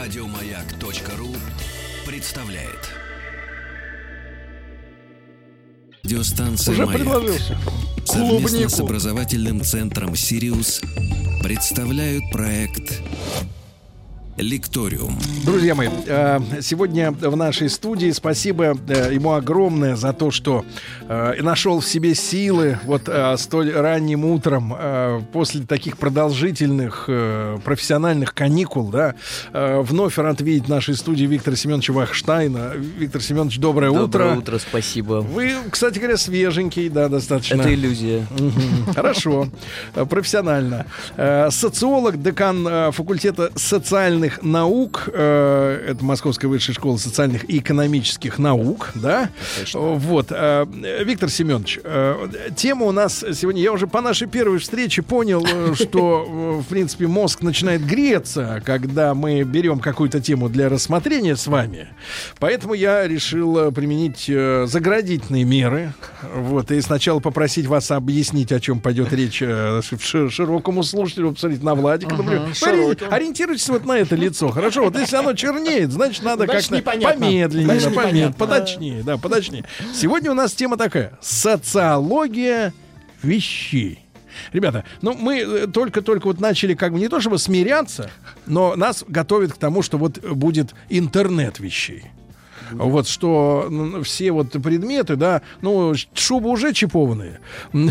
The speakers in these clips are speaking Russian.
Радиомаяк.ру представляет. Радиостанция Уже «Маяк» предложился. совместно Клубнику. с образовательным центром «Сириус» представляют проект «Лекториум». Друзья мои, э, сегодня в нашей студии спасибо э, ему огромное за то, что э, нашел в себе силы вот столь ранним утром после таких продолжительных профессиональных каникул, да, вновь рад видеть в нашей студии Виктора Семеновича Вахштайна. Виктор Семенович, доброе, Доброе утро. утро, спасибо. Вы, кстати говоря, свеженький, да, достаточно. Это иллюзия. Хорошо, профессионально. Социолог, декан факультета социальных наук, э, это Московская высшая школа социальных и экономических наук, да? Точно. Вот, э, Виктор Семенович, э, тема у нас сегодня, я уже по нашей первой встрече понял, э, что, в принципе, мозг начинает греться, когда мы берем какую-то тему для рассмотрения с вами. Поэтому я решил э, применить э, заградительные меры. Вот, и сначала попросить вас объяснить, о чем пойдет речь широкому слушателю, посмотреть на Владика, например. Ориентируйтесь вот на это лицо, хорошо? Вот если оно чернеет, значит, надо как-то помедленнее, Значит, помед- непонятно. подочнее, да, подочнее. Сегодня у нас тема такая. Социология вещей. Ребята, ну мы э, только-только вот начали как бы не то чтобы смиряться, но нас готовят к тому, что вот будет интернет вещей. Вот что все вот предметы, да, ну, шубы уже чипованные.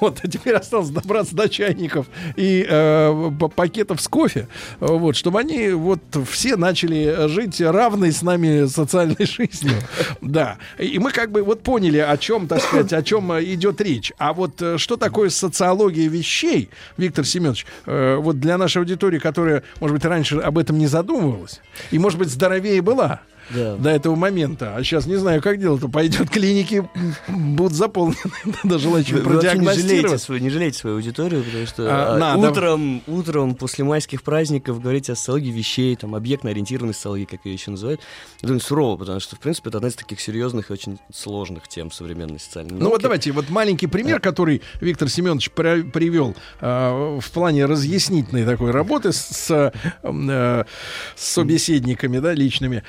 Вот, а теперь осталось добраться до чайников и э, пакетов с кофе, вот, чтобы они вот все начали жить равной с нами социальной жизнью. Да. И мы как бы вот поняли, о чем, так сказать, о чем э, идет речь. А вот э, что такое социология вещей, Виктор Семенович, э, вот для нашей аудитории, которая, может быть, раньше об этом не задумывалась, и, может быть, здоровее была, Да. до этого момента. А сейчас не знаю, как дело-то пойдет. Клиники будут заполнены не жалеете, продиагностировать. не жалеете свою аудиторию, потому что А, а, утром, утром после майских праздников говорить о социологии вещей, там, объектно-ориентированной социологии, как ее еще называют, довольно сурово, потому что, в принципе, это одна из таких серьезных и очень сложных тем современной социальной Ну вот науки. давайте, вот маленький пример, который Виктор Семенович привел э, в плане разъяснительной такой работы с, с, э, с собеседниками, да, личными.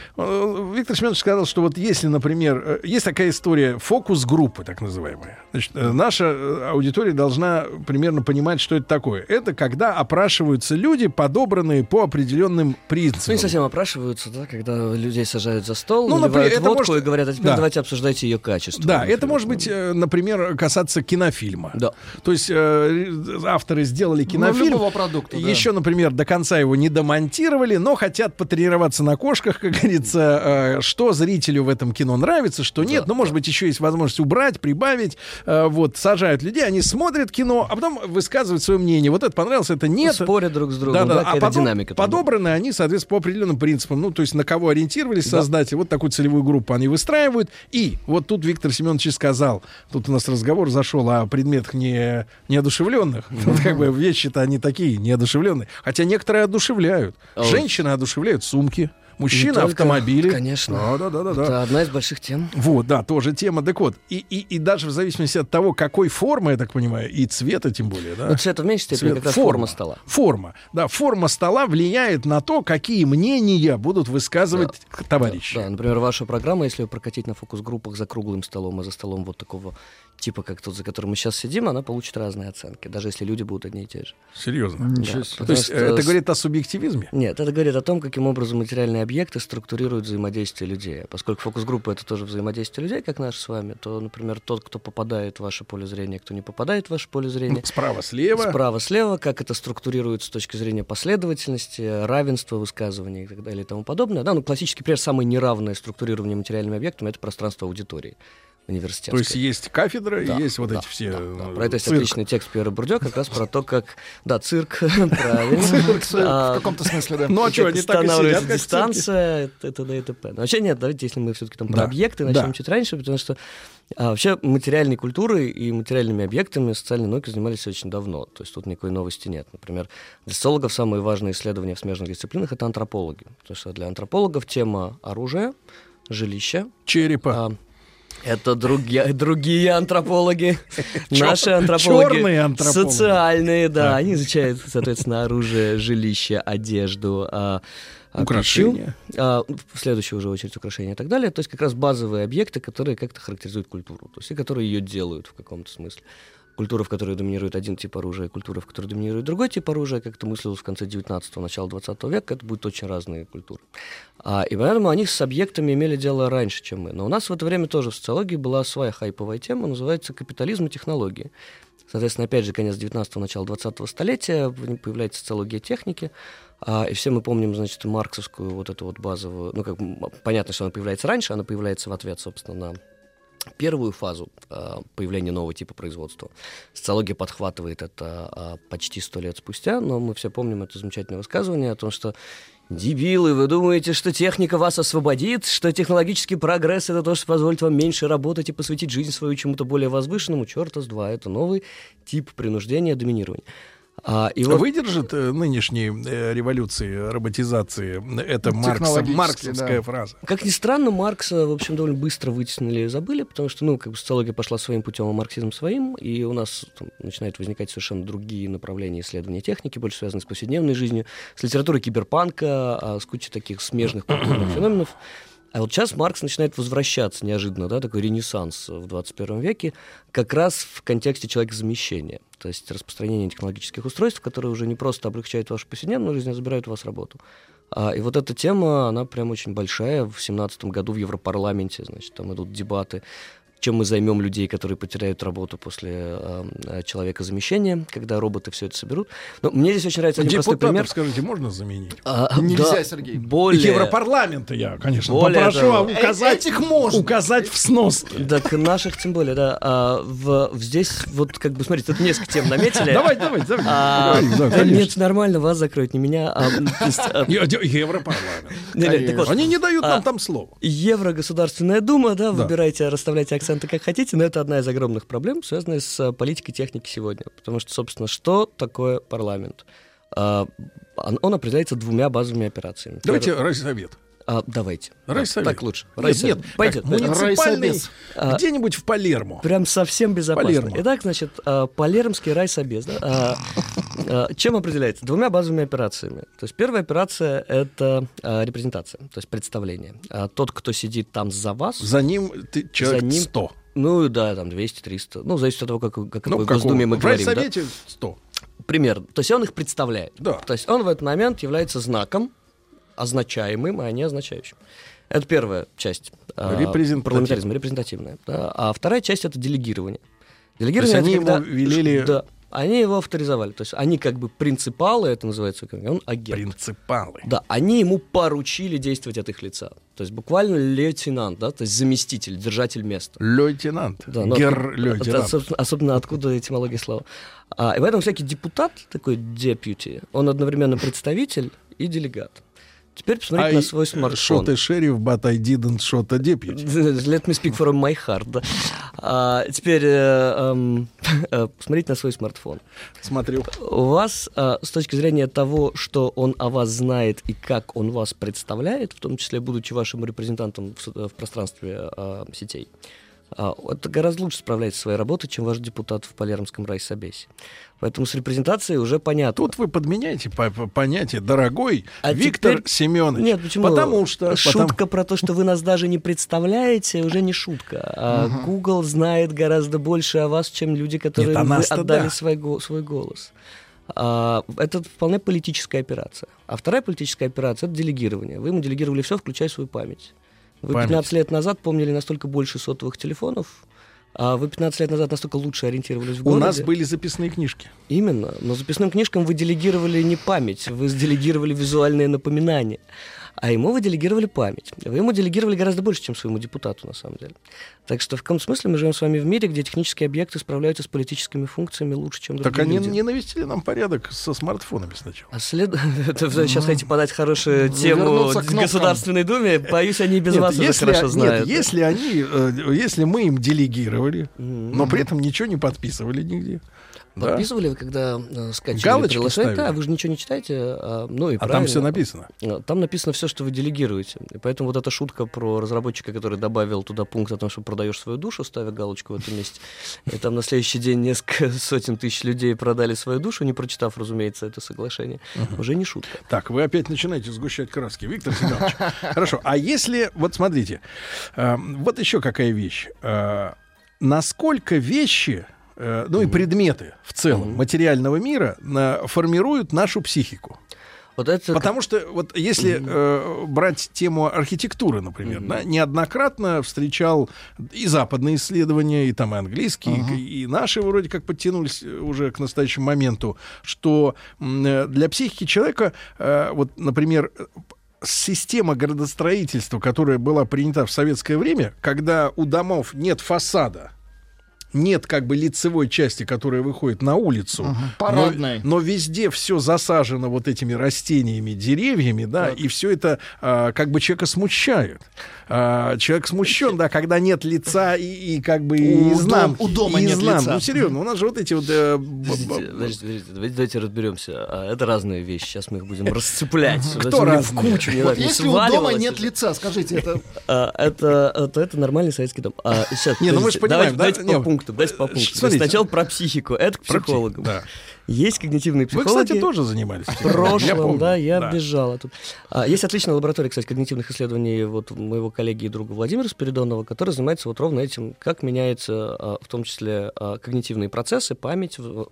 Виктор Семенович сказал, что вот если, например, э, есть такая история фокус-группы, так называемая. Значит, э, наша э, аудитория должна примерно понимать, что это такое. Это когда опрашиваются люди, подобранные по определенным Ну, принципам. не совсем опрашиваются, да, когда людей сажают за стол, Ну, наливают например, это водку может- и говорят, а теперь Да. давайте обсуждайте ее качество. Да, например. это может быть, например, касаться кинофильма. Да. То есть э, авторы сделали кинофильм. Ну, продукта, да. Еще, например, до конца его не домонтировали, но хотят потренироваться на кошках, как говорится, э, что зрителю в этом кино нравится, что нет. ну, может быть, еще есть возможность убрать, прибавить. Э, вот, сажают людей, они смотрят кино, а потом высказывают свое мнение. Вот это понравилось, это нет. Спорят друг с другом, Да, да, да, а потом динамика. там. подобраны они, соответственно, по определенным принципам. Ну, то есть на кого ориентировались создатели, вот такую целевую группу они выстраивают. И вот тут Виктор Семенович и сказал, тут у нас разговор зашел о предметах не, неодушевленных. Тут как бы вещи-то они такие, неодушевленные. Хотя некоторые одушевляют. Женщины одушевляют сумки, только, автомобили. Конечно. Да, да, да, да, да. Это одна из больших тем. Вот, да, тоже тема. Так вот, и, и, и даже в зависимости от того, какой формы, я так понимаю, и цвета тем более, да. Ну, цвет в меньшей степени Цвет- как форма стола. Форма. Да, форма стола влияет на то, какие мнения будут высказывать товарищи. Да, например, ваша программа, если ее прокатить на фокус-группах за круглым столом, а за столом вот такого типа, как тот, за которым мы сейчас сидим, она получит разные оценки, даже если люди будут одни и те же. Серьезно. Ничего Да, себе. То есть что э, это говорит о субъективизме? Нет, это говорит о том, каким образом материальные объекты структурируют взаимодействие людей. А поскольку фокус-группа — это тоже взаимодействие людей, как наш с вами, то, например, тот, кто попадает в ваше поле зрения, кто не попадает в ваше поле зрения, Справа, слева. Справа-слева, как это структурируется с точки зрения последовательности, равенства высказываний и так далее и тому подобное. Да, ну, классический пример, самое неравное структурирование материальными объектами — это пространство аудитории университетской. То есть есть кафедра, Да, и есть вот да, эти все... да, да. э, Про это есть цирк. отличный текст Пьера Бурдё, как раз про то, как... Да, цирк, правильно. Цирк, А, В каком-то смысле, да. Ну а что, они так и сидят, дистанция, это, это, да, и т.п. Но вообще нет, давайте, если мы все-таки там про Да, объекты да. начнем чуть раньше, потому что а, вообще материальной культурой и материальными объектами социальные науки занимались очень давно. То есть тут никакой новости нет. Например, для социологов самые важные исследования в смежных дисциплинах — это антропологи. Потому что для антропологов тема оружия, жилища, Черепа. а, это другие, другие антропологи. Наши антропологи. чёрные антропологи. Социальные, да. Они изучают, соответственно, оружие, жилище, одежду, а, а, Украшения. а, в следующую уже очередь украшения и так далее. То есть как раз базовые объекты, которые как-то характеризуют культуру, то есть и которые ее делают в каком-то смысле. Культура, в которой доминирует один тип оружия, и культура, в которой доминирует другой тип оружия, как это мыслилось в конце 19-го, начала 20 века, это будут очень разные культуры. А, и поэтому они с объектами имели дело раньше, чем мы. Но у нас в это время тоже в социологии была своя хайповая тема, называется «Капитализм и технологии». Соответственно, опять же, конец 19-го, начало 20-го столетия, появляется социология техники, а, и все мы помним, значит, марксовскую вот эту вот базовую, ну, как понятно, что она появляется раньше, она появляется в ответ, собственно, на первую фазу а, появления нового типа производства. Социология подхватывает это а, почти сто лет спустя, но мы все помним это замечательное высказывание о том, что Дебилы, вы думаете, что техника вас освободит, что технологический прогресс это то, что позволит вам меньше работать и посвятить жизнь свою чему-то более возвышенному? Черта с два, это новый тип принуждения, доминирования. А, и вот Выдержит э, нынешней э, революции, роботизации это Маркс, Технологически, марксовская да. фраза? Как ни странно, Маркса, в общем, довольно быстро вытеснили и забыли, потому что, ну, как бы социология пошла своим путем, а марксизм своим, и у нас там, начинают возникать совершенно другие направления исследования техники, больше связанные с повседневной жизнью, с литературой киберпанка, а, с кучей таких смежных культурных феноменов. А вот сейчас Маркс начинает возвращаться неожиданно, да, такой ренессанс в 21 веке, как раз в контексте человека-замещения. То есть распространение технологических устройств, которые уже не просто облегчают вашу повседневную жизнь, а забирают у вас работу. А, и вот эта тема, она прям очень большая. В семнадцатом году в Европарламенте, значит, там идут дебаты, чем мы займем людей, которые потеряют работу после э, э, человека замещения, когда роботы все это соберут. Но мне здесь очень нравится один простой Депутатов, пример. скажите, можно заменить? А, Нельзя, да, Сергей. Более... Европарламента я, конечно, Более попрошу того, а указать, этих можно. указать в снос. Так наших тем более, да. А, в, здесь вот как бы, смотрите, тут несколько тем наметили. Давай, давай, давай. А, да, да нет, нормально, вас закроют, не меня. а, а, Европарламент. Они не дают нам А, там слова. Еврогосударственная дума, да, Да. выбирайте, расставляйте акценты как хотите, но это одна из огромных проблем, связанная с а, политикой техники сегодня. Потому что, собственно, что такое парламент? А, он, определяется двумя базовыми операциями. Давайте Первое- райсовет. А, давайте. Райсовет. Так лучше. Нет, Райсовет. нет, Пойдет. как муниципальный, Райсобес. А, где-нибудь в Палермо. Прям совсем безопасно. Палермо. Итак, значит, а, Палермский райсобес. Да? А, а, Чем определяется? Двумя базовыми операциями. То есть первая операция — это репрезентация, то есть представление. Тот, кто сидит там за вас, За ним ты человек За ним 100. ну да, там 200-300, ну, зависит от того, как, как Ну, какого? Госдуме мы в говорим. да. райсовете 100. Примерно. То есть он их представляет. Да. То есть он в этот момент является знаком, означаемым, а не означающим. Это первая часть. а, Репрезентатив- Парламентаризма, репрезентативная. да. А вторая часть — это делегирование. То есть Делегирование они когда- ему велели- Да. Они его авторизовали. То есть они как бы принципалы, это называется, он агент. Принципалы. Да, они ему поручили действовать от их лица. То есть буквально лейтенант, да, то есть заместитель, держатель места. Лейтенант. Да, но Гер лейтенант. это, собственно, особенно откуда этимология слова. А, и поэтому всякий депутат, такой deputy, он одновременно представитель и делегат. Теперь посмотрите на свой смартфон. Shot a sheriff, but I didn't shot a deputy. Let me speak from my heart. да. А, теперь э, эм, э, посмотрите на свой смартфон. Смотрю. У вас, э, с точки зрения того, что он о вас знает и как он вас представляет, в том числе будучи вашим репрезентантом в, со- в пространстве э, сетей, это гораздо лучше справляется своей работой, чем ваш депутат в Палермском райсобесе. Поэтому с репрезентацией уже понятно. Тут вы подменяете по- по- понятие «дорогой А Виктор теперь- Семенович». Нет, почему? Потому что... Шутка потому- про то, что вы нас даже не представляете, уже не шутка. А Google знает гораздо больше о вас, чем люди, которые Нет, вы отдали да. свой, го- свой голос. А, это вполне политическая операция. А вторая политическая операция — это делегирование. Вы ему делегировали все, включая свою память. Вы Память. 15 лет назад помнили настолько больше сотовых телефонов, а вы 15 лет назад настолько лучше ориентировались в У городе. нас были записные книжки. Именно. Но записным книжкам вы делегировали не память, вы делегировали визуальные напоминания. А ему вы делегировали память. Вы ему делегировали гораздо больше, чем своему депутату, на самом деле. Так что в каком смысле мы живем с вами в мире, где технические объекты справляются с политическими функциями лучше, чем другие Так они люди. не навестили нам порядок со смартфонами сначала. А след... Это сейчас хотите подать хорошую тему в кнопкам. Государственной Думе? Боюсь, они без вас уже хорошо нет, знают. если они, э, если мы им делегировали, но при этом ничего не подписывали нигде, Да? Подписывали вы, когда э, скачивали Галочку приложение? ставили? Да, вы же ничего не читаете. а, ну и А там все написано. А, Там написано все, что вы делегируете. И поэтому вот эта шутка про разработчика, который добавил туда пункт о том, что продаешь свою душу, ставя галочку в этом месте. И там на следующий день несколько сотен тысяч людей продали свою душу, не прочитав, разумеется, это соглашение. Уже не шутка. Так, вы опять начинаете сгущать краски, Виктор Семенович. Хорошо. А если, вот смотрите, э, вот еще какая вещь. Э, насколько вещи, э, ну и предметы в целом материального мира э, формируют нашу психику? Вот это Потому что вот если э, брать тему архитектуры, например, да, неоднократно встречал и западные исследования, и там и английские, и, и наши вроде как подтянулись э, уже к настоящему моменту, что э, для психики человека, э, вот, например, система градостроительства, которая была принята в советское время, когда у домов нет фасада, нет как бы лицевой части, которая выходит на улицу, но- Парадной. но, везде все засажено вот этими растениями, деревьями, да, и все это а, как бы человека смущает. А, человек смущен, да, когда нет лица и, и как бы У изнан- дом- у дома и нет изнан. лица. Ну серьезно, у нас же вот эти вот. э, Подождите, подождите, давайте, давайте разберемся. А, Это разные вещи. Сейчас мы их будем расцеплять. Кто в кучу. Вот если у дома нет это. лица, скажите, это А, это, это, это нормальный советский дом. А, сейчас, Не, ну мы ж подождите, понимаем, давайте, да? Давайте Не, по э, есть смотрите. Сначала про психику, это к Про психику, психологам. да. Есть когнитивные Вы, психологи. кстати, тоже занимались. В прошлом, я помню. да, я Да. бежала тут. А, есть отличная лаборатория, кстати, когнитивных исследований вот моего коллеги и друга Владимира Спиридонова, который занимается вот ровно этим, как меняются а, в том числе а, когнитивные процессы, память, э,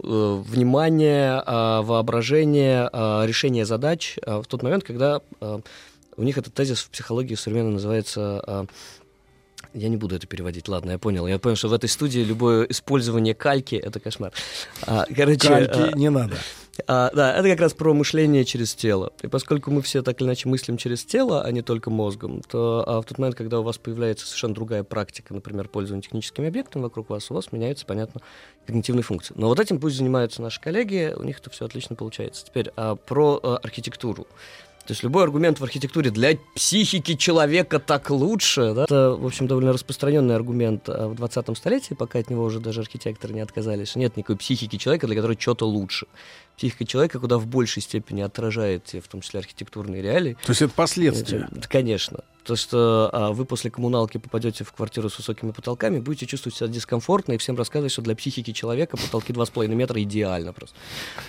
внимание, воображение, решение задач в тот момент, когда у них этот тезис в психологии современно называется я не буду это переводить, ладно, я понял. Я понял, что в этой студии любое использование кальки — это кошмар. А, короче, а, Кальки не надо. а, да, это как раз про мышление через тело. И поскольку мы все так или иначе мыслим через тело, а не только мозгом, то а, в тот момент, когда у вас появляется совершенно другая практика, например, пользования техническими объектами вокруг вас, у вас меняются, понятно, когнитивные функции. Но вот этим пусть занимаются наши коллеги, у них это все отлично получается. Теперь а, про а, архитектуру. То есть любой аргумент в архитектуре для психики человека так лучше, да, это, в общем, довольно распространенный аргумент а, в 20 столетии, пока от него уже даже архитекторы не отказались, нет никакой психики человека, для которой что-то лучше. Психика человека куда в большей степени отражает, в том числе архитектурные реалии. То есть это последствия. Это, конечно. То, что а, вы после коммуналки попадете в квартиру с высокими потолками, будете чувствовать себя дискомфортно и всем рассказывать, что для психики человека потолки 2,5 метра идеально просто.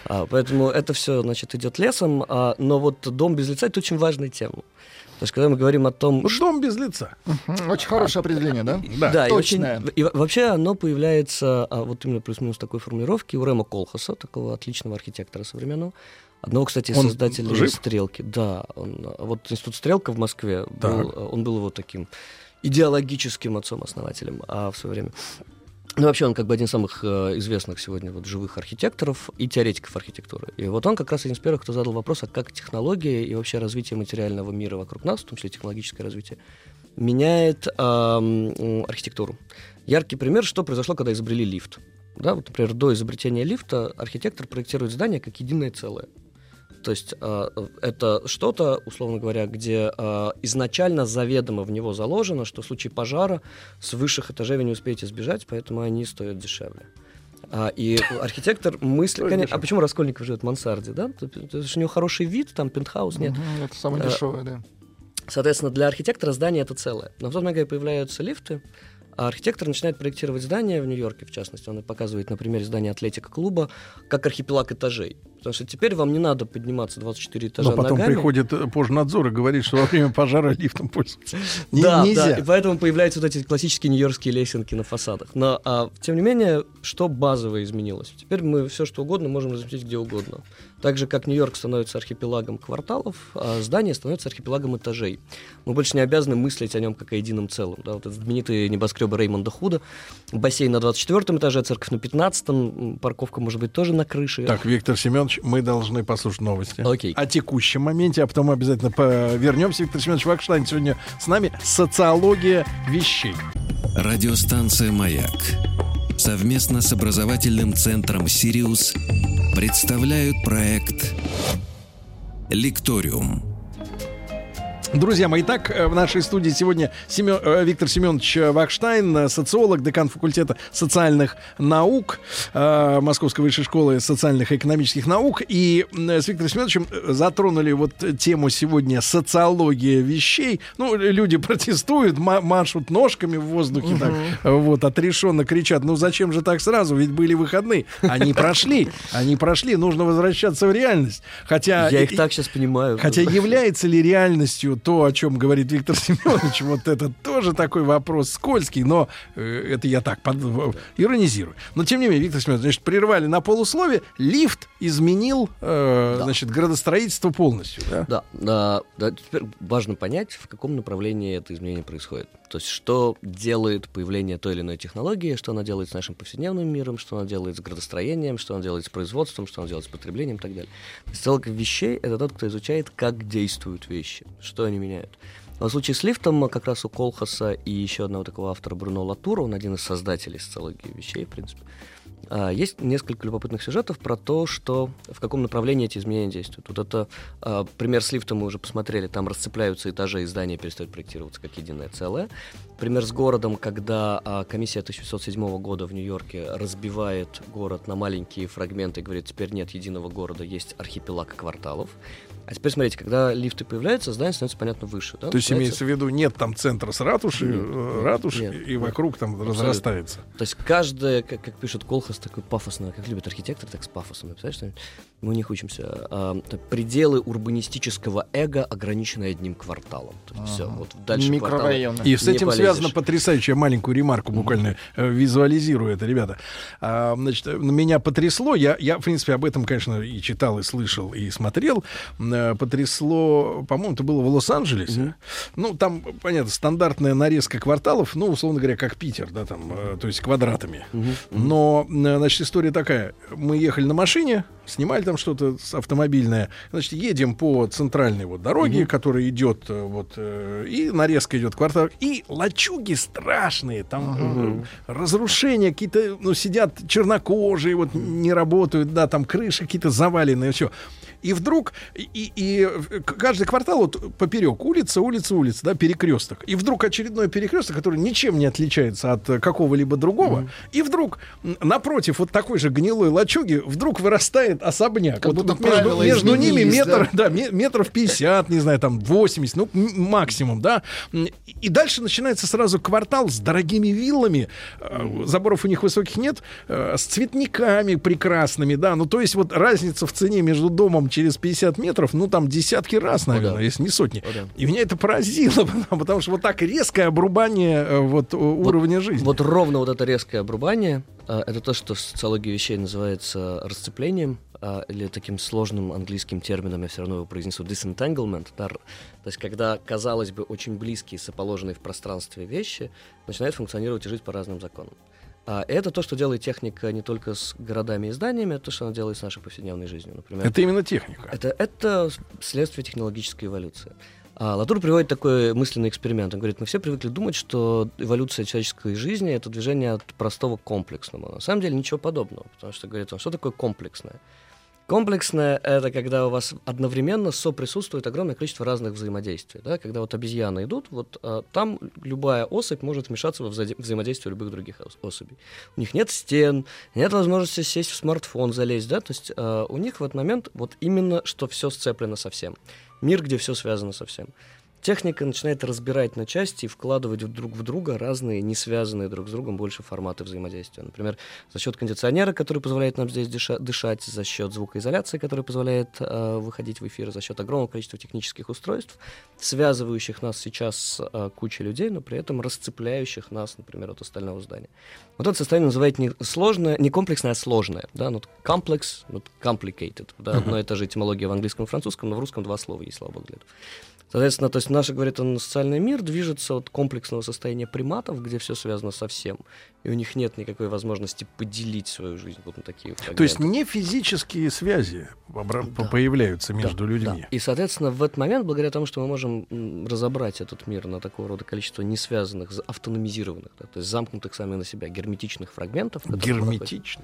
А, поэтому это все, значит, идет лесом. а, но вот дом без лица — это очень важная тема. То есть, когда мы говорим о том, Ну, дом без лица. Очень хорошее определение, да? Да. да, и, точное. очень- и во- вообще оно появляется а, вот именно плюс-минус такой формулировки у Рема Колхаса, такого отличного архитектора современного. Одного, кстати, Он создателей жив? «Стрелки». Да, он, а, вот институт «Стрелка» в Москве, Так. был, а, он был его таким идеологическим отцом-основателем а, в свое время. Ну, вообще, он как бы один из самых э, известных сегодня вот живых архитекторов и теоретиков архитектуры. И вот он как раз один из первых, кто задал вопрос, а как технологии и вообще развитие материального мира вокруг нас, в том числе технологическое развитие, меняет м, архитектуру. Яркий пример, что произошло, когда изобрели лифт. Да, вот, например, до изобретения лифта архитектор проектирует здание как единое целое. То есть а, это что-то, условно говоря, где а, изначально заведомо в него заложено, что в случае пожара с высших этажей вы не успеете сбежать, поэтому они стоят дешевле. А, и архитектор. Стоит конечно, а почему Раскольников живет в мансарде, да? Потому что у него хороший вид, там пентхаус нет. Мгм, Это самое Э, дешевое, да. Соответственно, для архитектора здание это целое. Но в момент, когда появляются лифты, а архитектор начинает проектировать здание в Нью-Йорке, в частности, он показывает на примере здания атлетика-клуба, как архипелаг этажей. Потому что теперь вам не надо подниматься 24 этажа Но потом ногами. приходит э, пожнадзор и говорит, что во время пожара лифтом пользоваться не- да, нельзя. да, и поэтому появляются вот эти классические нью-йоркские лесенки на фасадах. Но, а, тем не менее, что базово изменилось? Теперь мы все, что угодно, можем разместить где угодно. Так же, как Нью-Йорк становится архипелагом кварталов, а здание становится архипелагом этажей. Мы больше не обязаны мыслить о нем как о едином целом. Да, вот это знаменитые небоскребы Реймонда Худа, бассейн на 24 этаже, церковь на 15 м, парковка, может быть, тоже на крыше. Так, Виктор Семенович, мы должны послушать новости. Окей. О текущем моменте, а потом обязательно по- вернемся. Виктор Семенович Вакштайн сегодня с нами. Социология вещей. Радиостанция «Маяк» совместно с образовательным центром «Сириус» представляют проект «Лекториум». Друзья мои, итак, э, в нашей студии сегодня Семен, э, Виктор Семенович Вахштайн, э, социолог, декан факультета социальных наук э, Московской высшей школы социальных и экономических наук. И с Виктором Семеновичем затронули вот тему сегодня социология вещей. Ну, люди протестуют, ма- машут ножками в воздухе, так, вот, отрешенно кричат, ну зачем же так сразу, ведь были выходные. Они прошли, они прошли, нужно возвращаться в реальность. Хотя... Я их так сейчас понимаю. Хотя является ли реальностью то, о чем говорит Виктор Семенович, вот это тоже такой вопрос скользкий, но э, это я так под, иронизирую. Но тем не менее, Виктор Семенович, значит, прервали на полуслове, лифт изменил, э, Да. значит, градостроительство полностью, да? Да, да, да, теперь важно понять, в каком направлении это изменение происходит. То есть, что делает появление той или иной технологии, что она делает с нашим повседневным миром, что она делает с градостроением, что она делает с производством, что она делает с потреблением и так далее. Социолог вещей — это тот, кто изучает, как действуют вещи, что они меняют. В случае с лифтом как раз у Колхаса и еще одного такого автора Бруно Латура, он один из создателей социологии вещей, в принципе, а, Есть несколько любопытных сюжетов про то, что в каком направлении эти изменения действуют. Вот это а, пример с лифтом мы уже посмотрели, там расцепляются этажи и здания перестают проектироваться как единое целое. Пример с городом, когда а, комиссия 1907 года в Нью-Йорке разбивает город на маленькие фрагменты и говорит, теперь нет единого города, есть архипелаг кварталов. А теперь смотрите, когда лифты появляются, здание становится, понятно, выше. да? То есть Становится- имеется в виду, нет там центра с ратуши, Нет, э, ратуши, нет, и нет. вокруг там Абсолютно. разрастается. То есть каждое, как, как пишет Колхас, такой пафосно, как любят архитекторы, так с пафосом написать, что мы у них учимся. А, пределы урбанистического эго ограничены одним кварталом. То есть все, вот дальше Микрорайоны. И с этим полезешь. связана потрясающая маленькую ремарку, буквально э, визуализирую это, ребята. А, значит, меня потрясло, я, я, в принципе, об этом, конечно, и читал, и слышал, и смотрел. Э, Потрясло, по-моему, это было в Лос-Анджелесе. Ну, там, понятно, стандартная нарезка кварталов, ну, условно говоря, как Питер, да, там, э, то есть квадратами. Но, э, значит, история такая. Мы ехали на машине, снимали там что-то автомобильное. Значит, едем по центральной вот дороге, которая идет э, вот э, и нарезка идет квартал, и лачуги страшные, там э, разрушения какие-то, ну сидят чернокожие, вот не работают, да, там крыши какие-то заваленные, все. И вдруг, и, и- каждый квартал вот поперек улица, улица, улица, да, перекресток. И вдруг очередной перекресток, который ничем не отличается от э, какого-либо другого. И вдруг напротив вот такой же гнилой лачуги вдруг вырастает особняк. Как вот будто вот между, между ними метр, да, ме- метров 50, не знаю, там 80, ну, максимум, да. И дальше начинается сразу квартал с дорогими виллами. Э, Заборов у них высоких нет, э, с цветниками прекрасными, да. Ну, то есть вот разница в цене между домом через 50 метров, ну, там десятки раз, наверное, да. если не сотни. О, да. И меня это поразило, потому, потому что вот так резкое обрубание э, вот, у- уровня жизни. Вот ровно вот это резкое обрубание, а, это то, что в социологии вещей называется расцеплением, а, или таким сложным английским термином, я все равно его произнесу, disentanglement. да, то есть, когда, казалось бы, очень близкие, соположенные в пространстве вещи начинают функционировать и жить по разным законам. А это то, что делает техника не только с городами и зданиями, это то, что она делает с нашей повседневной жизнью. Например, Это именно техника. это, это следствие технологической эволюции. А Латур приводит такой мысленный эксперимент. Он говорит, мы все привыкли думать, что эволюция человеческой жизни — это движение от простого к комплексному. На самом деле ничего подобного, потому что, говорит он, что такое комплексное? Комплексное — это когда у вас одновременно соприсутствует огромное количество разных взаимодействий. Да? Когда вот обезьяны идут, вот а, там любая особь может вмешаться во взаде- взаимодействие любых других ос- особей. У них нет стен, нет возможности сесть в смартфон, залезть, да, то есть а, у них в этот момент вот именно, что все сцеплено со всем. Мир, где все связано со всем. Техника начинает разбирать на части и вкладывать друг в друга разные, не связанные друг с другом больше форматы взаимодействия. Например, за счет кондиционера, который позволяет нам здесь дыша- дышать, за счет звукоизоляции, которая позволяет э, выходить в эфир, за счет огромного количества технических устройств, связывающих нас сейчас с э, кучей людей, но при этом расцепляющих нас, например, от остального здания. Вот это состояние называют не сложное, не комплексное, а сложное. Да? Ну, complex, ну, complicated. Да? Одно и та же этимология в английском и французском, но в русском два слова есть, слава богу, для этого. Соответственно, то есть наш, говорит он, социальный мир движется от комплексного состояния приматов, где все связано со всем, и у них нет никакой возможности поделить свою жизнь вот на такие То есть фрагменты. не физические связи, обра- появляются между людьми. И, соответственно, в этот момент, благодаря тому, что мы можем разобрать этот мир на такого рода количество несвязанных, за- автономизированных, да, то есть замкнутых сами на себя герметичных фрагментов. находимся, Герметично.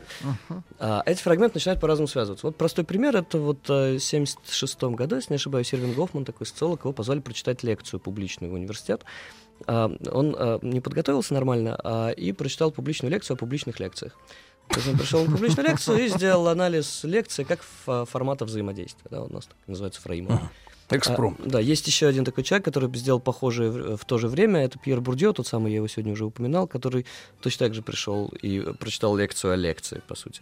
а, эти фрагменты начинают по-разному связываться. Вот простой пример, это вот э, в 76 году, если не ошибаюсь, Ирвин Гофман, такой социолог, его позвали прочитать лекцию публичную в университет. А, он а, не подготовился нормально а, и прочитал публичную лекцию о публичных лекциях. То есть он пришел на публичную лекцию и сделал анализ лекции как формата взаимодействия. Да, у нас так называется фреймом. Экспромт. А, да, есть еще один такой человек, который сделал похожее в, в то же время. Это Пьер Бурдье, тот самый, я его сегодня уже упоминал, который точно так же пришел и прочитал лекцию о лекции, по сути.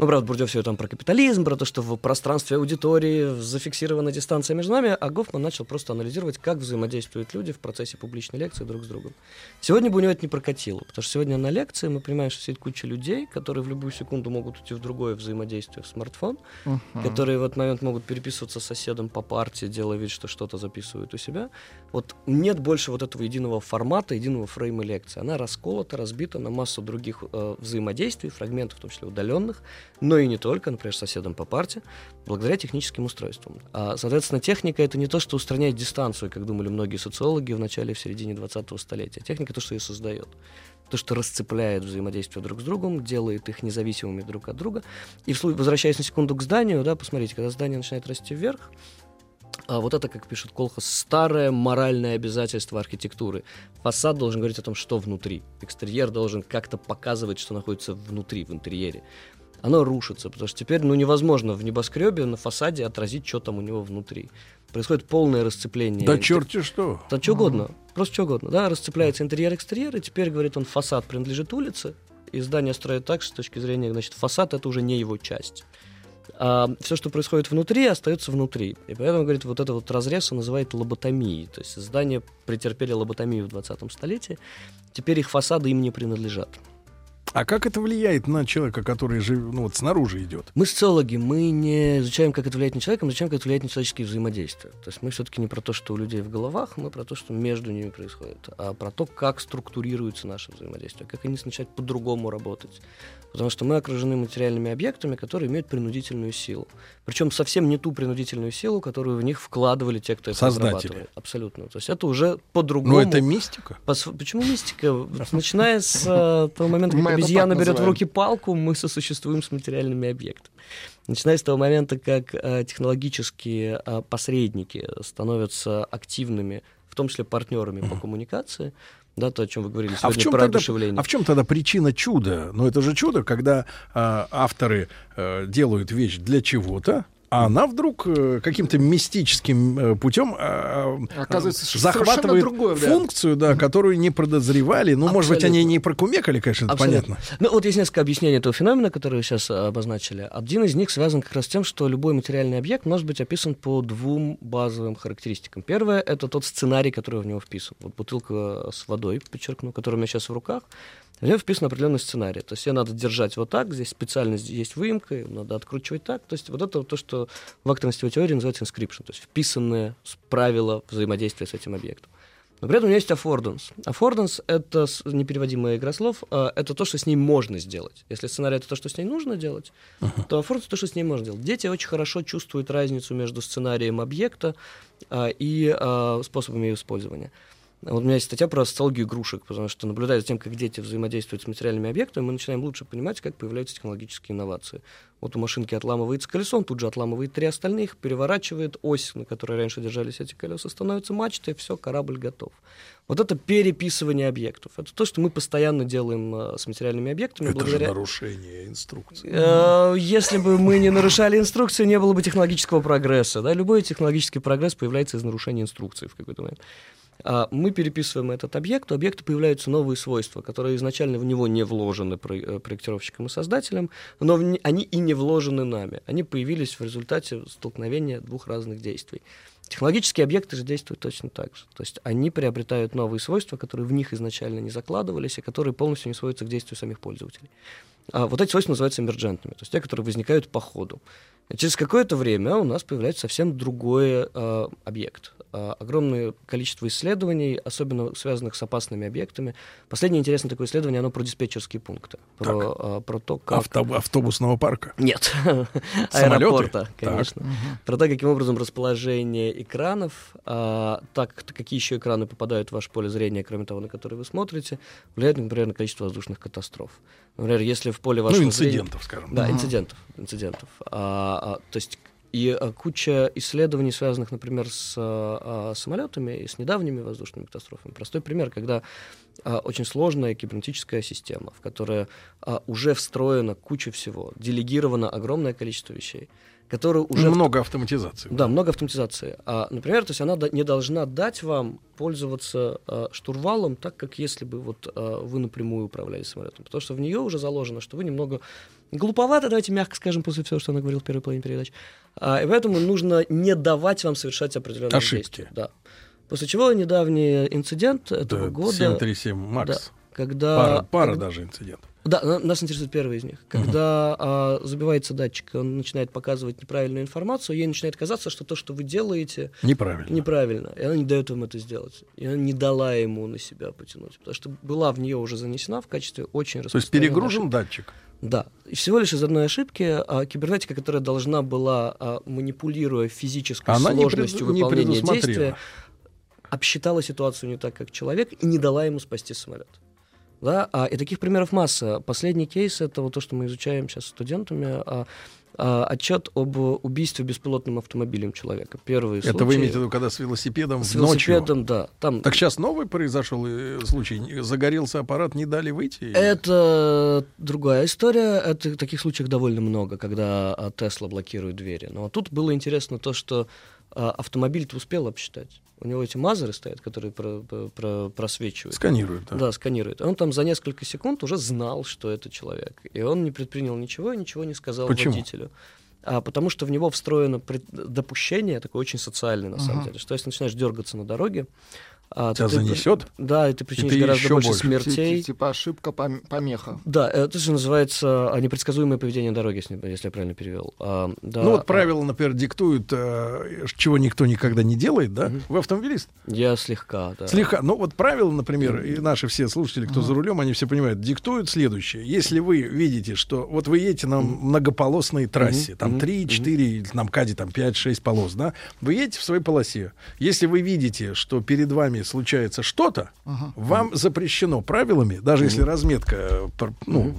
Ну, правда, Бурдье все там про капитализм, про то, что в пространстве аудитории зафиксирована дистанция между нами, а Гофман начал просто анализировать, как взаимодействуют люди в процессе публичной лекции друг с другом. Сегодня бы у него это не прокатило, потому что сегодня на лекции мы понимаем, что сидит куча людей, которые в любую секунду могут уйти в другое взаимодействие в смартфон, которые в этот момент могут переписываться с соседом по партии, делая вид, что что-то записывают у себя. Вот нет больше вот этого единого формата, единого фрейма лекции. Она расколота, разбита на массу других э, взаимодействий, фрагментов, в том числе удаленных, но и не только, например, соседом по парте, благодаря техническим устройствам. А, соответственно, техника — это не то, что устраняет дистанцию, как думали многие социологи в начале и в середине 20-го столетия. Техника — то, что ее создает то, что расцепляет взаимодействие друг с другом, делает их независимыми друг от друга. И возвращаясь на секунду к зданию, да, посмотрите, когда здание начинает расти вверх, а вот это, как пишет Колхас, старое моральное обязательство архитектуры. Фасад должен говорить о том, что внутри. Экстерьер должен как-то показывать, что находится внутри, в интерьере. Оно рушится, потому что теперь ну, невозможно в небоскребе на фасаде отразить, что там у него внутри. Происходит полное расцепление. Да черти что. да что угодно, просто что угодно, да, расцепляется интерьер-экстерьер, и теперь, говорит он, фасад принадлежит улице, и здание строят так, что с точки зрения, значит, фасад это уже не его часть. А все, что происходит внутри, остается внутри. И поэтому, говорит, вот это вот разрез он называет лоботомией. То есть здания претерпели лоботомию в 20 столетии, теперь их фасады им не принадлежат. А как это влияет на человека, который жив, ну, вот снаружи идет? Мы социологи, мы не изучаем, как это влияет на человека, мы изучаем, как это влияет на человеческие взаимодействия. То есть мы все-таки не про то, что у людей в головах, мы про то, что между ними происходит, а про то, как структурируется наше взаимодействие, как они начинают по-другому работать. Потому что мы окружены материальными объектами, которые имеют принудительную силу. Причем совсем не ту принудительную силу, которую в них вкладывали те, кто это Создатели. Абсолютно. То есть это уже по-другому. Ну, это мистика. Почему мистика? Начиная с э, того момента, как обезьяна берет в руки палку, мы сосуществуем с материальными объектами. Начиная с того момента, как э, технологические э, посредники становятся активными, в том числе партнерами по коммуникации, да, то, о чем вы говорили А в, сегодня чем про тогда, одушевление. а в чем тогда причина чуда? Ну, это же чудо, когда а, авторы э, делают вещь для чего-то, а она вдруг э, каким-то мистическим э, путем а, Оказывается, захватывает другое, да. функцию, да, которую не подозревали. Ну, может быть, они Абсолютно. не прокумекали, конечно, это Абсолютно. понятно. Ну, вот есть несколько объяснений этого феномена, которые вы сейчас обозначили. Один из них связан как раз с тем, что любой материальный объект может быть описан по двум базовым характеристикам. Первое — это тот сценарий, который в него вписан. Вот бутылка с водой, подчеркну, которая у меня сейчас в руках, в нее вписан определенный сценарий. То есть ее надо держать вот так, здесь специально есть выемка, надо откручивать так. То есть вот это то, что в акторной сетевой теории называется inscription, то есть вписанное с- правила взаимодействия с этим объектом. Но при этом у меня есть affordance. Affordance — это непереводимая игра слов, а, это то, что с ней можно сделать. Если сценарий — это то, что с ней нужно делать, то affordance — то, что с ней можно делать. Дети очень хорошо чувствуют разницу между сценарием объекта а, и а, способами ее использования. Вот у меня есть статья про социологию игрушек, потому что, наблюдая за тем, как дети взаимодействуют с материальными объектами, мы начинаем лучше понимать, как появляются технологические инновации. Вот у машинки отламывается колесо, он тут же отламывает три остальных, переворачивает ось, на которой раньше держались эти колеса, становится мачтой, все, корабль готов. Вот это переписывание объектов. Это то, что мы постоянно делаем э, с материальными объектами. Это же благодаря... нарушение инструкции. Э, Если бы мы не нарушали инструкции, не было бы технологического прогресса. Да? Любой технологический прогресс появляется из нарушения инструкции в какой-то момент. А Мы переписываем этот объект, у объекта появляются новые свойства, которые изначально в него не вложены э, проектировщиком и создателем, но они и не вложены нами. Они появились в результате столкновения двух разных действий. Технологические объекты же действуют точно так же. То есть они приобретают новые свойства, которые в них изначально не закладывались, и которые полностью не сводятся к действию самих пользователей. А вот эти свойства называются эмерджентными, то есть те, которые возникают по ходу. И через какое-то время у нас появляется совсем другой э, объект. А, огромное количество исследований, особенно связанных с опасными объектами. Последнее интересное такое исследование, оно про диспетчерские пункты, про, а, про то, как... Авто- автобусного парка. Нет, аэропорта, Так. конечно. Про то, каким образом расположение экранов, а, так, какие еще экраны попадают в ваше поле зрения, кроме того, на который вы смотрите, влияет, например, на количество воздушных катастроф. Например, если в поле Ну, вашего зрения- инцидентов, скажем. Да, инцидентов. инцидентов. А, а, то есть и а, куча исследований, связанных, например, с а, а, самолетами и с недавними воздушными катастрофами. Простой пример, когда а, очень сложная кибернетическая система, в которой а, уже встроена куча всего, делегировано огромное количество вещей, которые уже в Много автоматизации. да, много автоматизации. А, например, то есть она не должна дать вам пользоваться а, штурвалом так, как если бы вот а, вы напрямую управляли самолетом. Потому что в нее уже заложено, что вы немного глуповато, давайте мягко скажем, после всего, что она говорила в первой половине передач. А, и поэтому нужно не давать вам совершать определенные Ошибки. действия. Да. После чего недавний инцидент этого Это года... 737 да, Макс. когда, Пара, пара когда- даже инцидентов. Да, на- нас интересует первый из них. Когда а, забивается датчик, он начинает показывать неправильную информацию, ей начинает казаться, что то, что вы делаете, Неправильно. неправильно. И она не дает вам это сделать. И она не дала ему на себя потянуть. Потому что была в нее уже занесена в качестве очень То есть перегружен ошибки. датчик. Да. И всего лишь из одной ошибки а, кибернетика, которая должна была, а, манипулируя физической Она не сложностью пред- не выполнения предусмотрела. действия, обсчитала ситуацию не так, как человек, и не дала ему спасти самолет. Да, а, и таких примеров масса. Последний кейс это вот то, что мы изучаем сейчас с студентами. А, а, отчет об убийстве беспилотным автомобилем человека. Первый Это случай вы имеете в виду, когда с велосипедом с ночью? велосипедом, да. Там Так сейчас новый произошел э, случай. Загорелся аппарат, не дали выйти? Это другая история. Это таких случаев довольно много, когда а, Тесла блокирует двери. Но тут было интересно то, что а, автомобиль-то успел обсчитать. У него эти мазеры стоят, которые про- про- про- просвечивают. Сканируют, да. Да, сканирует. Он там за несколько секунд уже знал, что это человек. И он не предпринял ничего и ничего не сказал Почему? водителю. А, потому что в него встроено пред- допущение, такое очень социальное на самом Ага. деле, что если начинаешь дергаться на дороге, а, Тебя ты- занесет? Да, и ты причинишь ты гораздо больше больше. смертей. Типа ошибка, пом- помеха. Да, это же называется а, непредсказуемое поведение дороги, если, если я правильно перевел. А, да, Ну вот а, правила, например, диктуют, э, чего никто никогда не делает, да? Мгм. Вы автомобилист? Я слегка, да. Слегка. Ну вот правила, например, и наши все слушатели, кто за рулем, они все понимают, диктуют следующее. Если вы видите, что вот вы едете на многополосной трассе, там Мгм. 3, 4, или на МКАДе там 5, 6 полос, да, вы едете в своей полосе. Если вы видите, что перед вами случается что-то, Ага. вам запрещено правилами, даже если разметка, э, ну,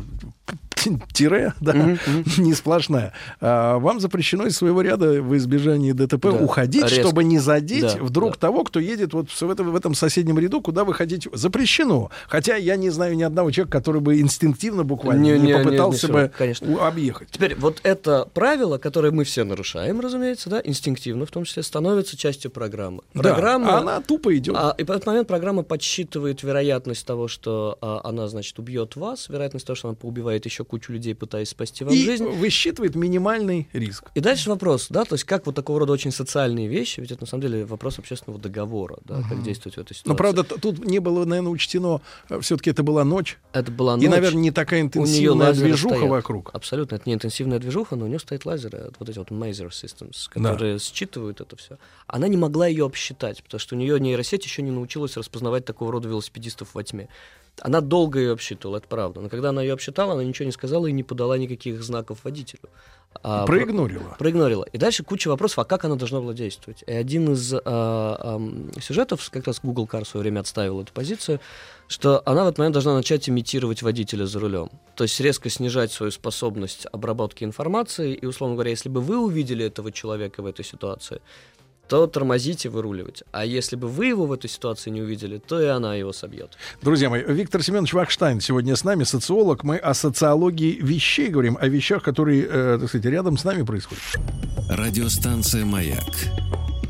тире, да, не сплошная, а, вам запрещено из своего ряда в избежании ДТП Да, уходить, резко. чтобы не задеть Да, вдруг да. того, кто едет вот в этом, в этом соседнем ряду, куда вы хотите. Запрещено. Хотя я не знаю ни одного человека, который бы инстинктивно буквально Не- не, не- не попытался всё, бы конечно. объехать. Теперь вот это правило, которое мы все нарушаем, разумеется, да, инстинктивно в том числе, становится частью программы. Да, Программа, а она тупо идет. а, и в этот момент программа подсчитывает вероятность того, что а, она, значит, убьет вас, вероятность того, что она поубивает еще кучу людей, пытаясь спасти вам и жизнь. высчитывает минимальный риск. И дальше вопрос, да, то есть как вот такого рода очень социальные вещи, ведь это на самом деле вопрос общественного договора, да, как действовать в этой ситуации. Но, правда, тут не было, наверное, учтено, все-таки это была ночь. это была И, ночь. наверное, не такая интенсивная движуха стоят. вокруг. Абсолютно, это не интенсивная движуха, но у нее стоят лазеры, вот эти вот Maser Systems, Да. которые считывают это все. Она не могла ее обсчитать, потому что у нее нейросеть еще не научилась распознавать такого рода велосипедистов во тьме. Она долго ее обсчитывала, это правда. Но когда она ее обсчитала, она ничего не сказала и не подала никаких знаков водителю. А, Проигнорила. проигнорила. И дальше куча вопросов, а как она должна была действовать. И один из а, ам, сюжетов, как раз Google Car в свое время отставил эту позицию, что она в этот момент должна начать имитировать водителя за рулем. То есть резко снижать свою способность обработки информации. И, условно говоря, если бы вы увидели этого человека в этой ситуации, то тормозите, выруливать. А если бы вы его в этой ситуации не увидели, то и она его собьет. Друзья мои, Виктор Семенович Вахштайн сегодня с нами, социолог. Мы о социологии вещей говорим, о вещах, которые, э, так сказать, рядом с нами происходят. Радиостанция «Маяк»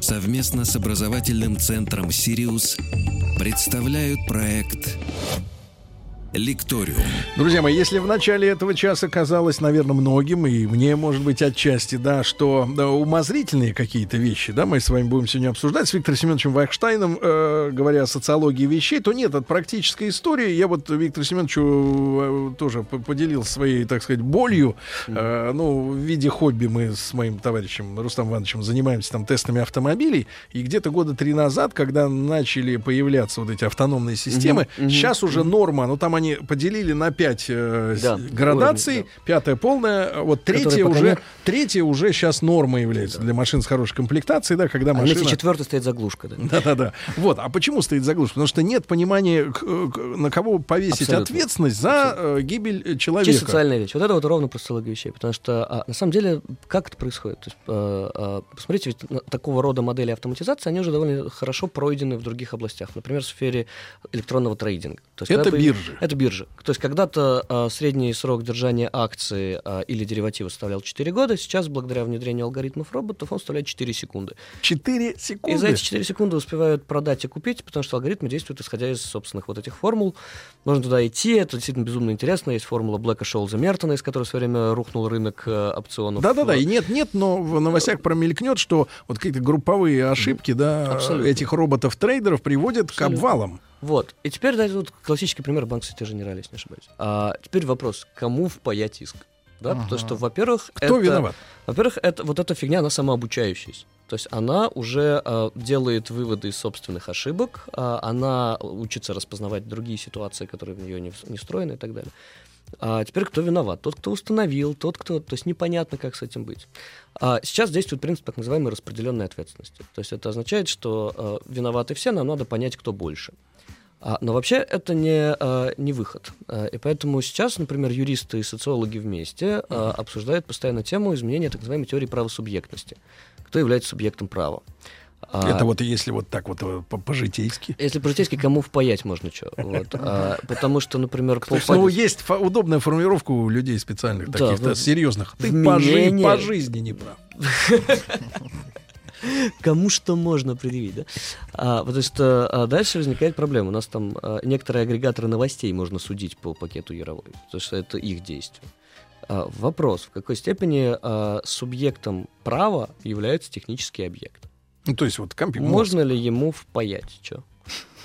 совместно с образовательным центром «Сириус» представляют проект Лекториум. Друзья мои, если в начале этого часа казалось, наверное, многим, и мне, может быть, отчасти, да, что да, умозрительные какие-то вещи, да, мы с вами будем сегодня обсуждать с Виктором Семеновичем Вайхштайном, э, говоря о социологии вещей, то нет, это практическая история. Я вот Виктору Семеновичу э, тоже поделился своей, так сказать, болью. Э, ну, в виде хобби мы с моим товарищем Рустам Ивановичем занимаемся там тестами автомобилей, и где-то года три назад, когда начали появляться вот эти автономные системы, мгм, сейчас уже норма, ну там они поделили на пять э, Да, градаций, уровни, пятая полная, вот третья уже, нет. третья уже сейчас норма является для машин с хорошей комплектацией, да, когда А на машина... четвертой стоит заглушка, да. Да-да-да. Вот. А почему стоит заглушка? Потому что нет понимания, к- на кого повесить Абсолютно. ответственность за э, гибель э, человека. Чисто социальная вещь. Вот это вот ровно про социологию вещей. Потому что а, на самом деле, как это происходит? То есть, э, э, посмотрите, ведь такого рода модели автоматизации, они уже довольно хорошо пройдены в других областях. Например, в сфере электронного трейдинга. То есть, Это когда появ- Это биржи. То есть когда-то э, средний срок держания акции э, или дериватива составлял 4 года, сейчас, благодаря внедрению алгоритмов роботов, он составляет 4 секунды. Четыре И секунды. за эти 4 секунды успевают продать и купить, потому что алгоритмы действуют исходя из собственных вот этих формул. Можно туда идти, это действительно безумно интересно. Есть формула Блэка Шоулза Мертона, из которой в свое время рухнул рынок э, опционов. Да-да-да, и нет-нет, но в новостях промелькнет, что вот какие-то групповые ошибки, да, Абсолютно. этих роботов-трейдеров приводят к Абсолютно. обвалам. Вот. И теперь дайте тут классический пример Банк Сити Женераль, если не ошибаюсь. А теперь вопрос, кому впаять иск? Да, потому что, во-первых, Кто это- виноват? Во-первых, это, вот эта фигня, она самообучающаяся. То есть она уже э, делает выводы из собственных ошибок, а она учится распознавать другие ситуации, которые в нее не, в- не встроены и так далее. А теперь кто виноват? Тот, кто установил, тот, кто... То есть непонятно, как с этим быть. А сейчас действует принцип так называемой распределенной ответственности. То есть это означает, что э, виноваты все, нам надо понять, кто больше. А, но вообще это не, э, не выход. Э, и поэтому сейчас, например, юристы и социологи вместе э, обсуждают постоянно тему изменения так называемой теории правосубъектности. Кто является субъектом права? А, Это вот если вот так вот э, по- по-житейски. Если по-житейски, кому впаять можно что? Вот. А, потому что, например, Пол Ну, Фадис- есть фа- удобная формулировка у людей специальных, Да, таких в- серьезных. Ты по, жи- по жизни не прав. кому что можно предъявить, да? А, потому что а, дальше возникает проблема. У нас там а, некоторые агрегаторы новостей можно судить по пакету Яровой, потому что это их действие. А, вопрос, в какой степени а, субъектом права является технический объект? Ну, то есть вот компьютер. Можно ли ему впаять что?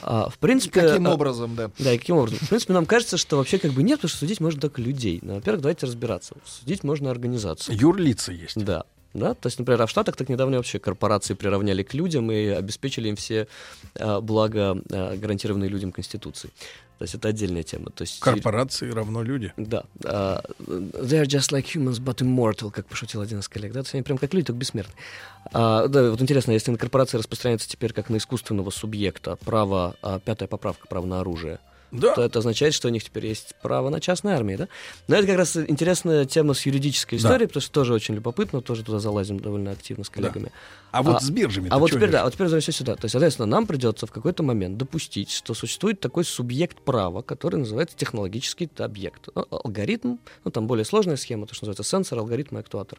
А, в принципе, Каким а, образом, да? Да, и каким образом? В принципе, нам кажется, что вообще как бы нет, потому что судить можно только людей. Но, во-первых, давайте разбираться. Судить можно организацию. Юрлица есть. Да. Да, то есть, например, а в Штатах так недавно вообще корпорации приравняли к людям и обеспечили им все а, блага, а, гарантированные людям Конституцией. То есть это отдельная тема. То есть, Корпорации равно люди. да. а, they're just like humans, but immortal, как пошутил один из коллег. Да, то есть они прям как люди, только бессмертные. А, да, вот интересно, если на корпорации распространяется теперь как на искусственного субъекта право, а, пятая поправка, право на оружие, Да. то это означает, что у них теперь есть право на частную армию, да? Но это как раз интересная тема с юридической Да. историей, потому что тоже очень любопытно, тоже туда залазим довольно активно с коллегами. А вот А- с биржами. А вот теперь, да, вот теперь возвращаясь сюда. То есть, соответственно, нам придется в какой-то момент допустить, что существует такой субъект права, который называется технологический объект. Ну, алгоритм, ну, там более сложная схема, то, что называется сенсор, алгоритм и актуатор.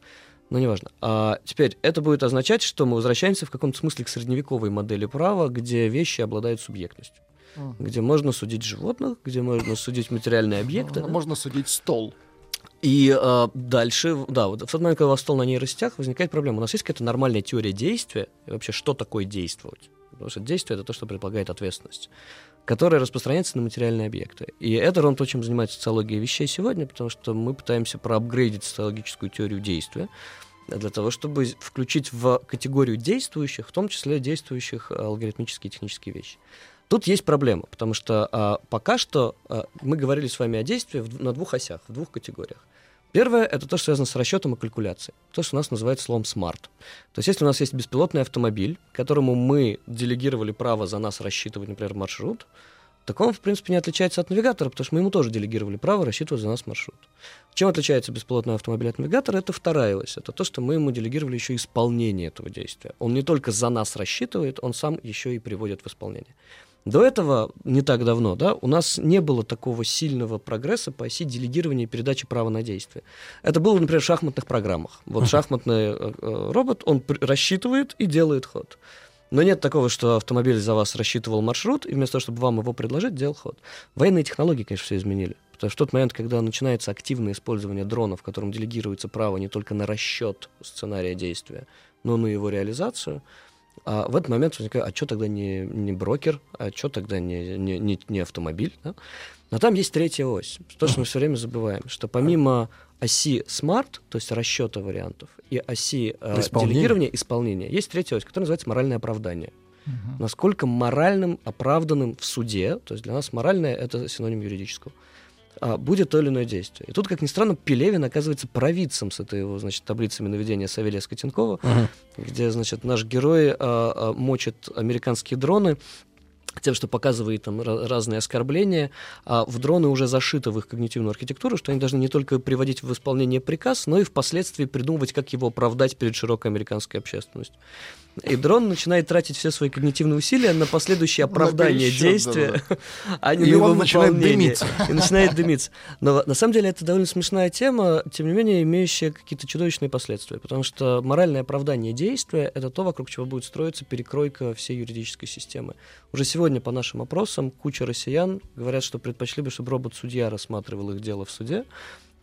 Но неважно. А теперь это будет означать, что мы возвращаемся в каком-то смысле к средневековой модели права, где вещи обладают субъектностью. Где можно судить животных, где можно судить материальные объекты. да. Можно судить стол. И э, дальше, да, вот в тот момент, когда у вас стол на нейросетях, возникает проблема. У нас есть какая-то нормальная теория действия, и вообще, что такое действовать? Потому что действие — это то, что предполагает ответственность, которая распространяется на материальные объекты. И это ровно то, чем занимается социология вещей сегодня, потому что мы пытаемся проапгрейдить социологическую теорию действия для того, чтобы включить в категорию действующих, в том числе действующих э, алгоритмические и технические вещи. Тут есть проблема, потому что а, пока что а, мы говорили с вами о действии в на двух осях, в двух категориях. Первое — это то, что связано с расчетом и калькуляцией. То, что у нас называется словом «смарт». То есть если у нас есть беспилотный автомобиль, которому мы делегировали право за нас рассчитывать, например, маршрут, так он, в принципе, не отличается от навигатора, потому что мы ему тоже делегировали право рассчитывать за нас маршрут. Чем отличается беспилотный автомобиль от навигатора? Это вторая ось. Это то, что мы ему делегировали еще исполнение этого действия. Он не только за нас рассчитывает, он сам еще и приводит в исполнение. До этого, не так давно, да, у нас не было такого сильного прогресса по оси делегирования и передачи права на действие. Это было, например, в шахматных программах. Вот шахматный э, э, робот, он рассчитывает и делает ход. Но нет такого, что автомобиль за вас рассчитывал маршрут, и вместо того, чтобы вам его предложить, делал ход. Военные технологии, конечно, все изменили. Потому что в тот момент, когда начинается активное использование дронов, которым делегируется право не только на расчет сценария действия, но и на его реализацию, а в этот момент возникает, а что тогда не, не брокер, а что тогда не, не, не, не автомобиль? Да? Но там есть третья ось. То, что мы все время забываем, что помимо оси смарт, то есть расчета вариантов, и оси э, Исполнение. делегирования, исполнения, есть третья ось, которая называется моральное оправдание. Насколько моральным, оправданным в суде, то есть для нас моральное — это синоним юридического, а, будет то или иное действие. И тут, как ни странно, Пелевин оказывается провидцем с этой его, значит, таблицами наведения Савелия Скотенкова, где, значит, наш герой а, а, мочит американские дроны тем, что показывает там разные оскорбления, а в дроны уже зашито в их когнитивную архитектуру, что они должны не только приводить в исполнение приказ, но и впоследствии придумывать, как его оправдать перед широкой американской общественностью. И дрон начинает тратить все свои когнитивные усилия на последующее оправдание пересчет, действия, а не И на его он начинает дымиться. И начинает дымиться. Но на самом деле это довольно смешная тема, тем не менее имеющая какие-то чудовищные последствия, потому что моральное оправдание действия — это то, вокруг чего будет строиться перекройка всей юридической системы. Уже сегодня по нашим опросам куча россиян говорят, что предпочли бы, чтобы робот-судья рассматривал их дело в суде,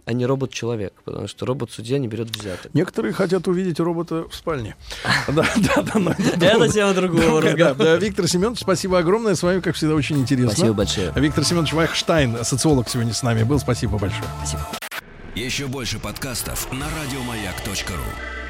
а не робот-человек, потому что робот-судья не берет взяток. Некоторые хотят увидеть робота в спальне. Да, да, да. это тема другого разговора. да, Виктор Семенович, спасибо огромное. С вами, как всегда, очень интересно. Спасибо большое. Виктор Семенович Вайхштайн, социолог, сегодня с нами был. Спасибо большое. Спасибо. Еще больше подкастов на радиомаяк.ру.